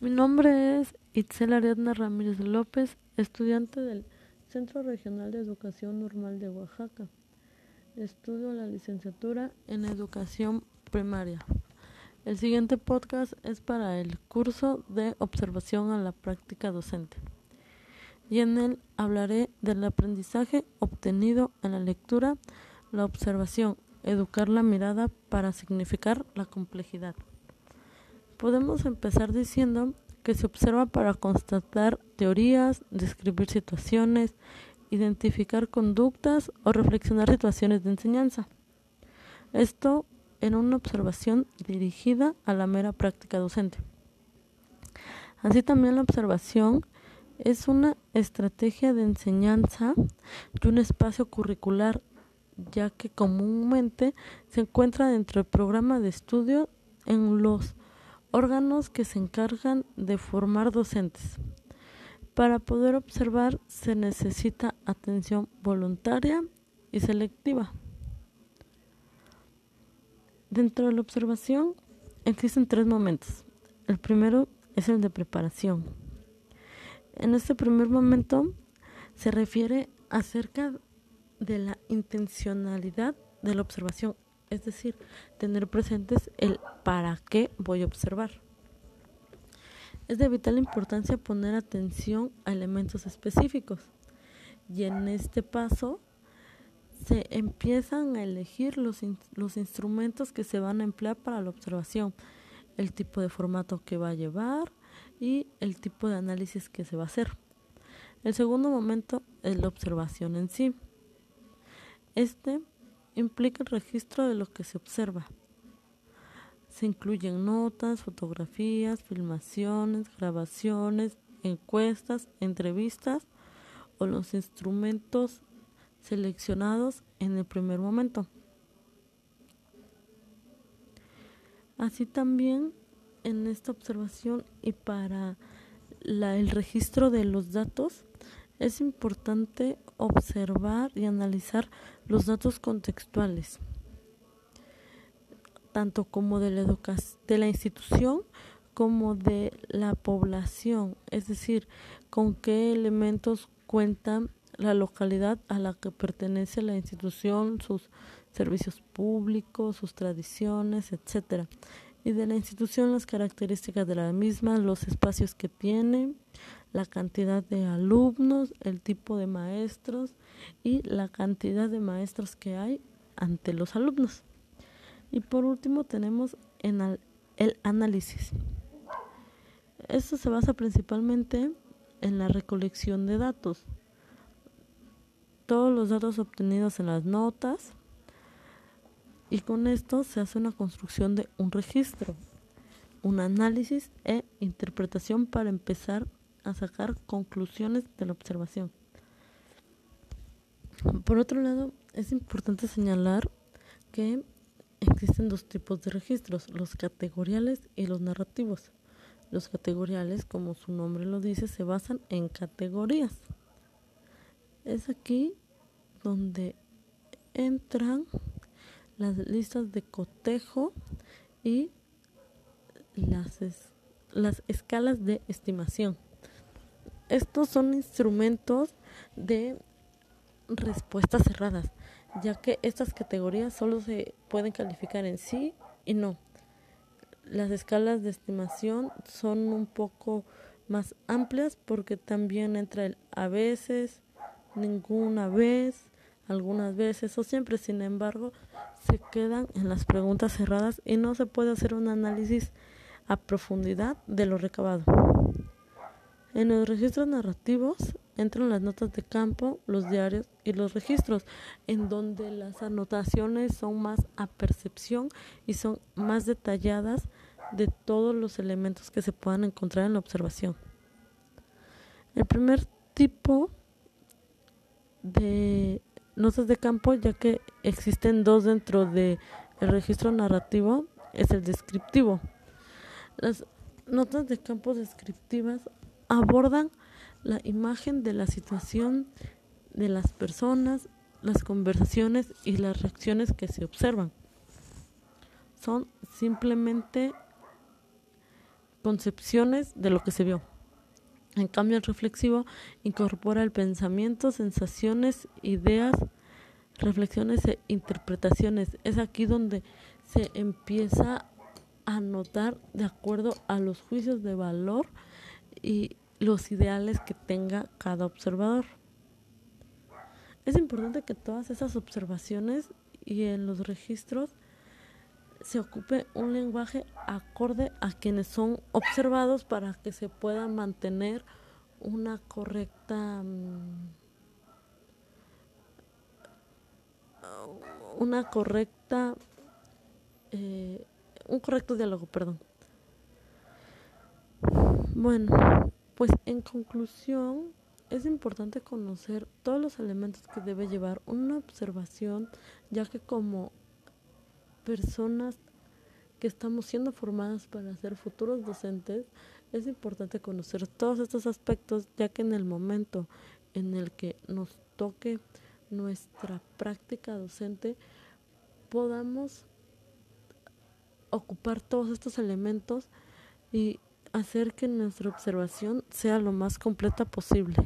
Mi nombre es Itzel Ariadna Ramírez López, estudiante del Centro Regional de Educación Normal de Oaxaca. Estudio la licenciatura en Educación Primaria. El siguiente podcast es para el curso de observación a la práctica docente. Y en él hablaré del aprendizaje obtenido en la lectura, la observación, educar la mirada para significar la complejidad. Podemos empezar diciendo que se observa para constatar teorías, describir situaciones, identificar conductas o reflexionar situaciones de enseñanza. Esto en una observación dirigida a la mera práctica docente. Así también la observación es una estrategia de enseñanza y un espacio curricular, ya que comúnmente se encuentra dentro del programa de estudio en los órganos que se encargan de formar docentes. Para poder observar se necesita atención voluntaria y selectiva. Dentro de la observación existen tres momentos. El primero es el de preparación. En este primer momento se refiere acerca de la intencionalidad de la observación, es decir, tener presentes el para qué voy a observar. Es de vital importancia poner atención a elementos específicos y en este paso se empiezan a elegir los, los instrumentos que se van a emplear para la observación, el tipo de formato que va a llevar y el tipo de análisis que se va a hacer. El segundo momento es la observación en sí. Este implica el registro de lo que se observa. Se incluyen notas, fotografías, filmaciones, grabaciones, encuestas, entrevistas o los instrumentos seleccionados en el primer momento. Así también en esta observación y para el registro de los datos es importante observar y analizar los datos contextuales, tanto como de la, de la institución como de la población, es decir, con qué elementos cuenta la localidad a la que pertenece la institución, sus servicios públicos, sus tradiciones, etcétera. Y de la institución las características de la misma, los espacios que tiene, la cantidad de alumnos, el tipo de maestros y la cantidad de maestros que hay ante los alumnos. Y por último tenemos en el análisis. Esto se basa principalmente en la recolección de datos. Todos los datos obtenidos en las notas y con esto se hace una construcción de un registro, un análisis e interpretación para empezar a sacar conclusiones de la observación. Por otro lado, es importante señalar que existen dos tipos de registros, los categoriales y los narrativos. Los categoriales, como su nombre lo dice, se basan en categorías. Es aquí donde entran las listas de cotejo y las, las escalas de estimación. Estos son instrumentos de respuestas cerradas, ya que estas categorías solo se pueden calificar en sí y no. Las escalas de estimación son un poco más amplias porque también entra el a veces, ninguna vez, algunas veces o siempre. Sin embargo, se quedan en las preguntas cerradas y no se puede hacer un análisis a profundidad de lo recabado. En los registros narrativos entran las notas de campo, los diarios y los registros, en donde las anotaciones son más a percepción y son más detalladas de todos los elementos que se puedan encontrar en la observación. El primer tipo de notas de campo, ya que existen dos dentro del el registro narrativo, es el descriptivo. Las notas de campo descriptivas abordan la imagen de la situación de las personas, las conversaciones y las reacciones que se observan. Son simplemente concepciones de lo que se vio. En cambio, el reflexivo incorpora el pensamiento, sensaciones, ideas, reflexiones e interpretaciones. Es aquí donde se empieza a notar de acuerdo a los juicios de valor y los ideales que tenga cada observador. Es importante que todas esas observaciones y en los registros se ocupe un lenguaje acorde a quienes son observados para que se pueda mantener una correcta mm, una correcta eh, un correcto diálogo perdón bueno pues en conclusión es importante conocer todos los elementos que debe llevar una observación ya que como personas que estamos siendo formadas para ser futuros docentes, es importante conocer todos estos aspectos, ya que en el momento en el que nos toque nuestra práctica docente, podamos ocupar todos estos elementos y hacer que nuestra observación sea lo más completa posible.